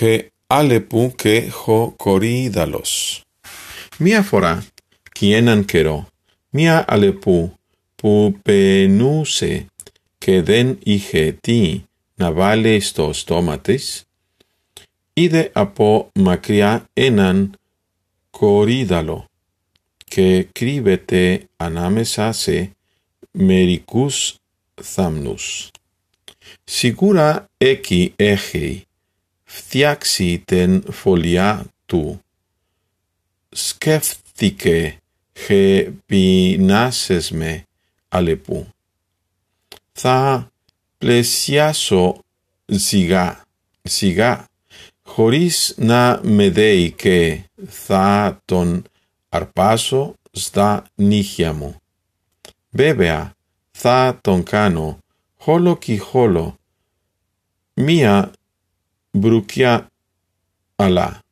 che alepu che ho coridalos. Mia fora, quien anchero, mia alepu, pupenuse, que den ige ti, navale estos tomates, ide apo macria enan coridalo, que cribete anamesase mericus thamnus. Sigura equi egei, φτιάξει ten folia tu. Σκέφτηκε χε πεινάσες με αλεπού. Θα πλαισιάσω σιγά, σιγά, χωρίς να με δέει και θα τον αρπάσω στα νύχια μου. Βέβαια, θα τον κάνω χόλο κι χόλο, μία Brukia ala.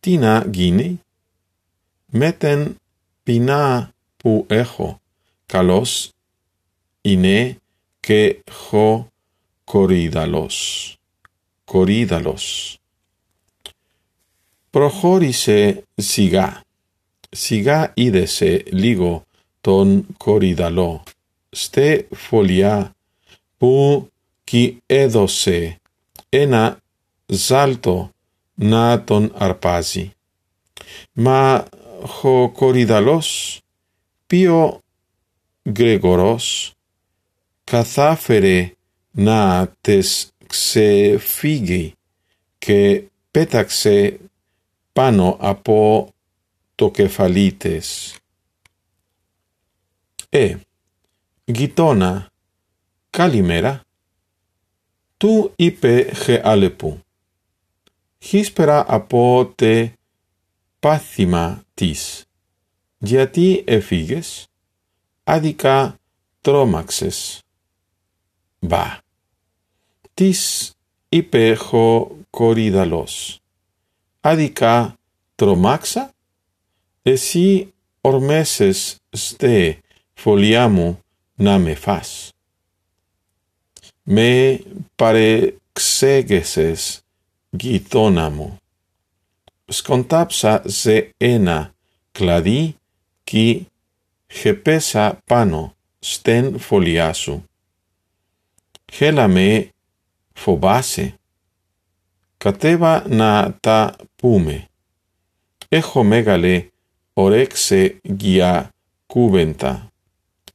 Tina gini. Meten pina pu echo, Kalos. Ine que jo corídalos. Corídalos. Prohorise siga. Siga idese ligo ton corídalo. Ste folia pu ki edose ena salto naton arpasi. Ma ho coridalos, pio gregoros, καθάφερε να τες ξεφύγει και πέταξε πάνω από το κεφαλί της. Ε, γειτόνα, καλημέρα του είπε χεάλεπου. Hispera από τε πάθημα της. Γιατί έφυγες, άδικα τρόμαξες. Μπα. Της είπε χω κορίδαλος. Άδικα τρομάξα, εσύ ορμέσες στε φωλιά μου να με φας me parexegeses gitonamo. Scontapsa se ena cladi qui hepesa pano sten foliasu. Hela me fobase. Cateva na ta pume. Ejo megale orexe gia cubenta.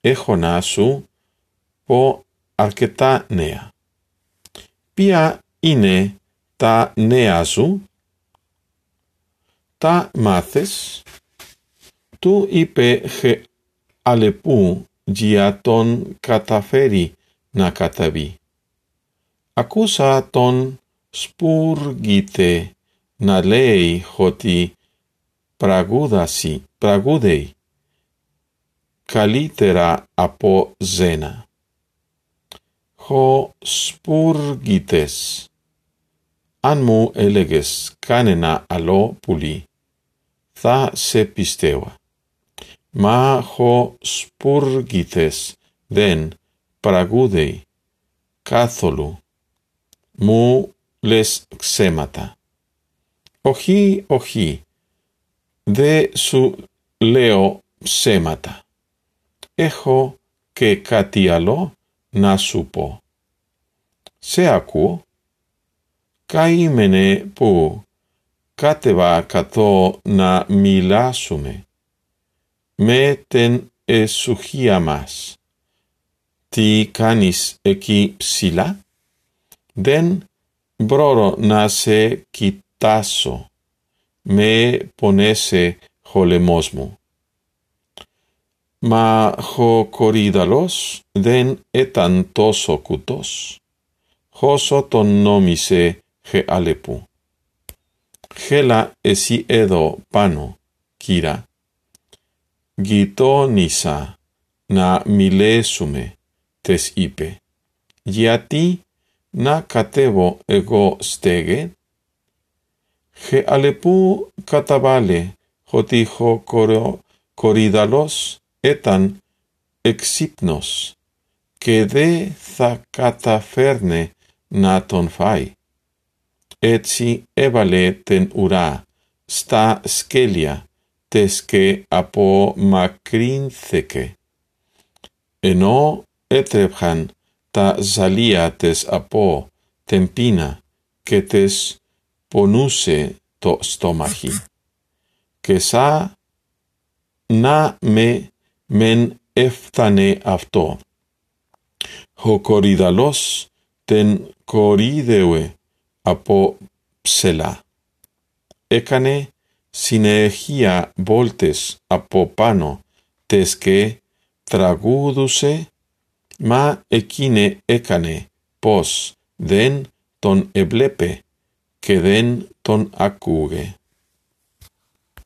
Ejo nasu po archeta αρκετά νέα. Ποια είναι τα νέα σου, τα μάθες, του είπε αλεπού για τον καταφέρει να καταβεί. Ακούσα τον σπουργίτε να λέει ότι πραγούδαση, πραγούδεϊ, καλύτερα από ζένα. ho spurgites. Anmu eleges canena alo puli, tha se pistewa. Ma ho spurgites den paragudei, catholu, mu les xemata. Ohi, ohi, de su leo semata. Echo que catialo, να nasupo. Seaku kaimene pu kateva kato na milasume. Meten esuhiamas. Ti canis eki psila? Den broro nase kitaso. Me ponese holemosmu ma ho coridalos den etantos ocutos. Hoso ton nomise he alepu. Gela esi edo pano, kira. Gitonisa na milesume tes ipe. Giati na catebo ego stege. He alepu katabale, jotijo coro coridalos, etan exipnos, que de tha cataferne naton fai. etsi evale ten ura, sta skelia, tesque apo macrin theke. Eno etrebhan ta zalia tes apo tempina, tes ponuse to stomachi. Και σα να με μεν έφτανε αυτό. Ο κορυδαλός τεν κορύδεουε από ψελά. Έκανε συνεχεία βόλτες από πάνω τες και τραγούδουσε, μα εκείνε έκανε πως δεν τον εβλέπε και δεν τον ακούγε.